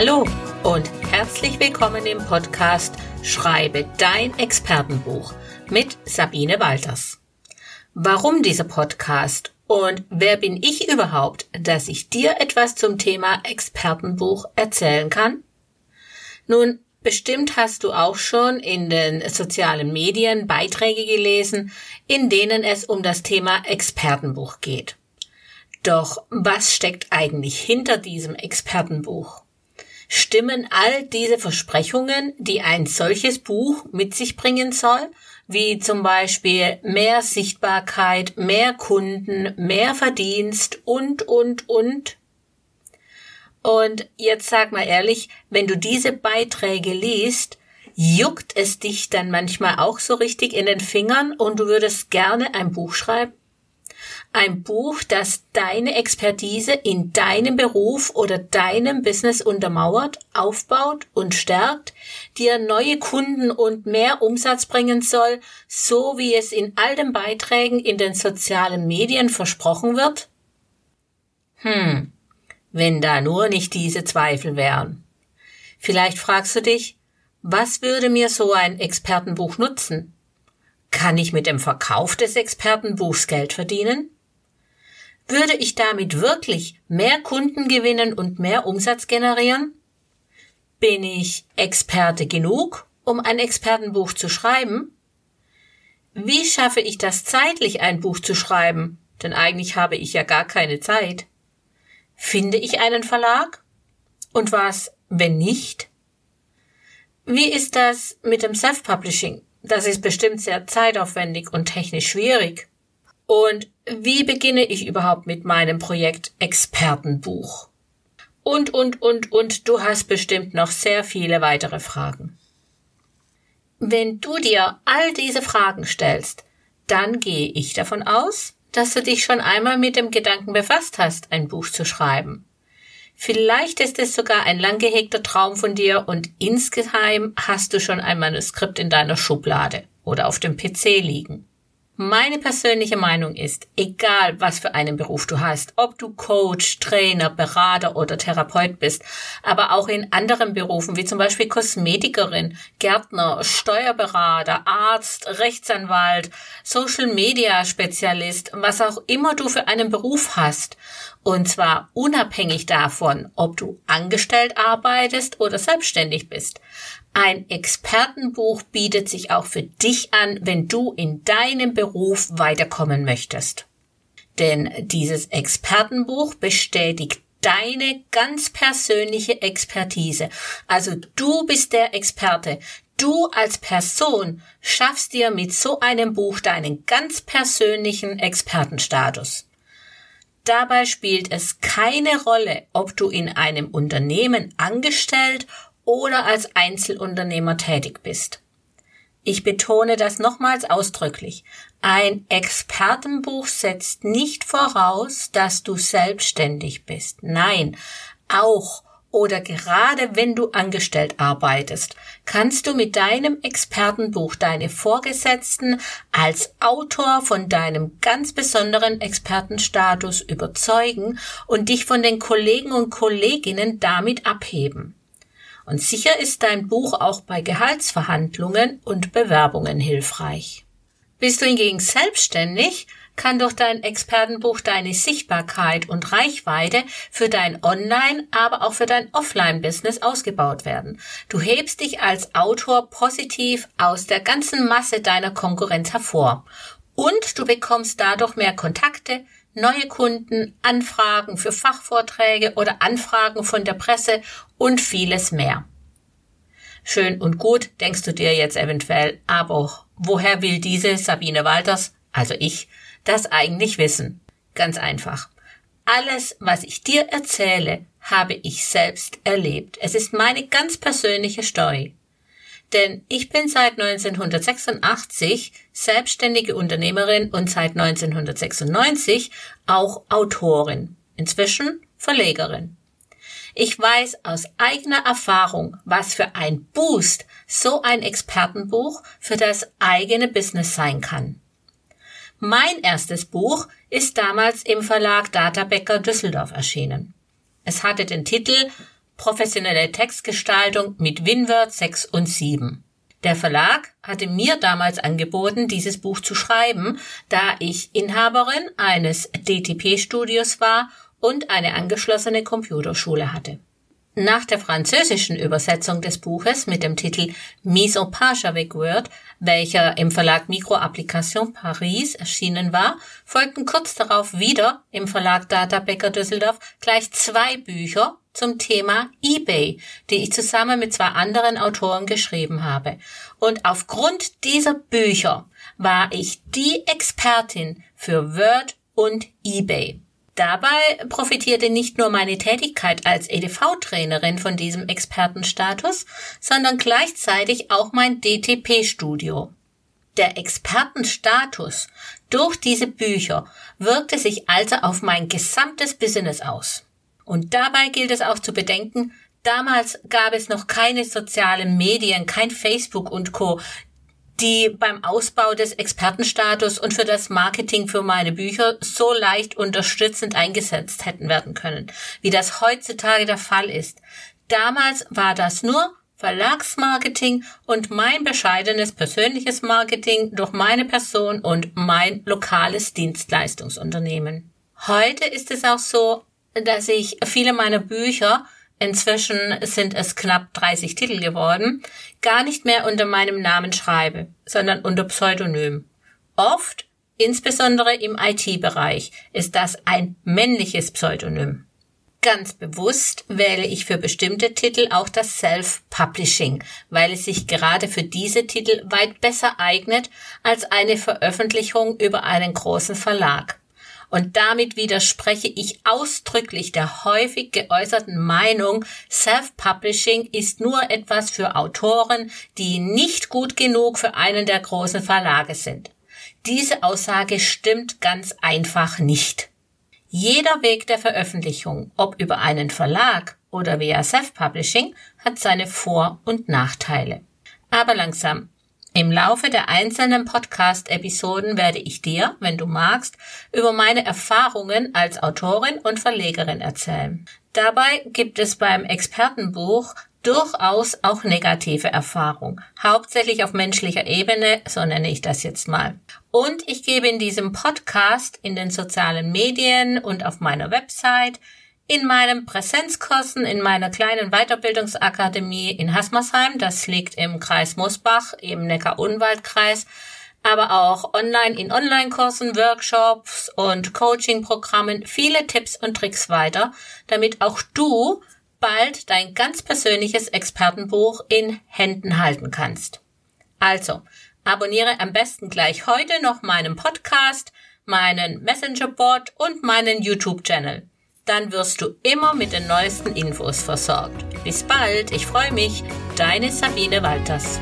Hallo und herzlich willkommen im Podcast Schreibe dein Expertenbuch mit Sabine Walters. Warum dieser Podcast und wer bin ich überhaupt, dass ich dir etwas zum Thema Expertenbuch erzählen kann? Nun, bestimmt hast du auch schon in den sozialen Medien Beiträge gelesen, in denen es um das Thema Expertenbuch geht. Doch was steckt eigentlich hinter diesem Expertenbuch? Stimmen all diese Versprechungen, die ein solches Buch mit sich bringen soll, wie zum Beispiel mehr Sichtbarkeit, mehr Kunden, mehr Verdienst und, und, und? Und jetzt sag mal ehrlich, wenn du diese Beiträge liest, juckt es dich dann manchmal auch so richtig in den Fingern und du würdest gerne ein Buch schreiben? Ein Buch, das deine Expertise in deinem Beruf oder deinem Business untermauert, aufbaut und stärkt, dir neue Kunden und mehr Umsatz bringen soll, so wie es in all den Beiträgen in den sozialen Medien versprochen wird? Hm, wenn da nur nicht diese Zweifel wären. Vielleicht fragst du dich, was würde mir so ein Expertenbuch nutzen? Kann ich mit dem Verkauf des Expertenbuchs Geld verdienen? Würde ich damit wirklich mehr Kunden gewinnen und mehr Umsatz generieren? Bin ich Experte genug, um ein Expertenbuch zu schreiben? Wie schaffe ich das zeitlich, ein Buch zu schreiben? Denn eigentlich habe ich ja gar keine Zeit. Finde ich einen Verlag? Und was, wenn nicht? Wie ist das mit dem Self-Publishing? Das ist bestimmt sehr zeitaufwendig und technisch schwierig. Und wie beginne ich überhaupt mit meinem Projekt Expertenbuch? Und, und, und, und du hast bestimmt noch sehr viele weitere Fragen. Wenn du dir all diese Fragen stellst, dann gehe ich davon aus, dass du dich schon einmal mit dem Gedanken befasst hast, ein Buch zu schreiben. Vielleicht ist es sogar ein lang gehegter Traum von dir und insgeheim hast du schon ein Manuskript in deiner Schublade oder auf dem PC liegen. Meine persönliche Meinung ist, egal was für einen Beruf du hast, ob du Coach, Trainer, Berater oder Therapeut bist, aber auch in anderen Berufen wie zum Beispiel Kosmetikerin, Gärtner, Steuerberater, Arzt, Rechtsanwalt, Social Media Spezialist, was auch immer du für einen Beruf hast, und zwar unabhängig davon, ob du angestellt arbeitest oder selbstständig bist. Ein Expertenbuch bietet sich auch für dich an, wenn du in deinem Beruf weiterkommen möchtest. Denn dieses Expertenbuch bestätigt deine ganz persönliche Expertise. Also du bist der Experte. Du als Person schaffst dir mit so einem Buch deinen ganz persönlichen Expertenstatus. Dabei spielt es keine Rolle, ob du in einem Unternehmen angestellt oder als Einzelunternehmer tätig bist. Ich betone das nochmals ausdrücklich. Ein Expertenbuch setzt nicht voraus, dass du selbstständig bist. Nein, auch oder gerade wenn du angestellt arbeitest, kannst du mit deinem Expertenbuch deine Vorgesetzten als Autor von deinem ganz besonderen Expertenstatus überzeugen und dich von den Kollegen und Kolleginnen damit abheben. Und sicher ist dein Buch auch bei Gehaltsverhandlungen und Bewerbungen hilfreich. Bist du hingegen selbstständig, kann durch dein Expertenbuch deine Sichtbarkeit und Reichweite für dein Online, aber auch für dein Offline-Business ausgebaut werden. Du hebst dich als Autor positiv aus der ganzen Masse deiner Konkurrenz hervor. Und du bekommst dadurch mehr Kontakte, neue Kunden, Anfragen für Fachvorträge oder Anfragen von der Presse und vieles mehr. Schön und gut, denkst du dir jetzt eventuell, aber woher will diese Sabine Walters, also ich, das eigentlich wissen? Ganz einfach. Alles, was ich dir erzähle, habe ich selbst erlebt. Es ist meine ganz persönliche Story. Denn ich bin seit 1986 selbstständige Unternehmerin und seit 1996 auch Autorin, inzwischen Verlegerin. Ich weiß aus eigener Erfahrung, was für ein Boost so ein Expertenbuch für das eigene Business sein kann. Mein erstes Buch ist damals im Verlag Databecker Düsseldorf erschienen. Es hatte den Titel professionelle Textgestaltung mit WinWord 6 und 7. Der Verlag hatte mir damals angeboten, dieses Buch zu schreiben, da ich Inhaberin eines DTP-Studios war und eine angeschlossene Computerschule hatte. Nach der französischen Übersetzung des Buches mit dem Titel Mise en page avec Word, welcher im Verlag Microapplication Paris erschienen war, folgten kurz darauf wieder im Verlag Data Becker Düsseldorf gleich zwei Bücher zum Thema eBay, die ich zusammen mit zwei anderen Autoren geschrieben habe. Und aufgrund dieser Bücher war ich die Expertin für Word und eBay. Dabei profitierte nicht nur meine Tätigkeit als EDV-Trainerin von diesem Expertenstatus, sondern gleichzeitig auch mein DTP-Studio. Der Expertenstatus durch diese Bücher wirkte sich also auf mein gesamtes Business aus. Und dabei gilt es auch zu bedenken, damals gab es noch keine sozialen Medien, kein Facebook und Co die beim Ausbau des Expertenstatus und für das Marketing für meine Bücher so leicht unterstützend eingesetzt hätten werden können, wie das heutzutage der Fall ist. Damals war das nur Verlagsmarketing und mein bescheidenes persönliches Marketing durch meine Person und mein lokales Dienstleistungsunternehmen. Heute ist es auch so, dass ich viele meiner Bücher inzwischen sind es knapp 30 Titel geworden, gar nicht mehr unter meinem Namen schreibe, sondern unter Pseudonym. Oft, insbesondere im IT-Bereich, ist das ein männliches Pseudonym. Ganz bewusst wähle ich für bestimmte Titel auch das Self-Publishing, weil es sich gerade für diese Titel weit besser eignet als eine Veröffentlichung über einen großen Verlag. Und damit widerspreche ich ausdrücklich der häufig geäußerten Meinung, Self-Publishing ist nur etwas für Autoren, die nicht gut genug für einen der großen Verlage sind. Diese Aussage stimmt ganz einfach nicht. Jeder Weg der Veröffentlichung, ob über einen Verlag oder via Self-Publishing, hat seine Vor- und Nachteile. Aber langsam, im Laufe der einzelnen Podcast-Episoden werde ich dir, wenn du magst, über meine Erfahrungen als Autorin und Verlegerin erzählen. Dabei gibt es beim Expertenbuch durchaus auch negative Erfahrungen, hauptsächlich auf menschlicher Ebene, so nenne ich das jetzt mal. Und ich gebe in diesem Podcast, in den sozialen Medien und auf meiner Website in meinen Präsenzkursen in meiner kleinen Weiterbildungsakademie in Hasmersheim, das liegt im Kreis Mosbach, im Neckar-Unwald-Kreis, aber auch online in Online-Kursen, Workshops und Coaching-Programmen. Viele Tipps und Tricks weiter, damit auch du bald dein ganz persönliches Expertenbuch in Händen halten kannst. Also, abonniere am besten gleich heute noch meinen Podcast, meinen Messenger-Bot und meinen YouTube-Channel dann wirst du immer mit den neuesten Infos versorgt. Bis bald, ich freue mich, deine Sabine Walters.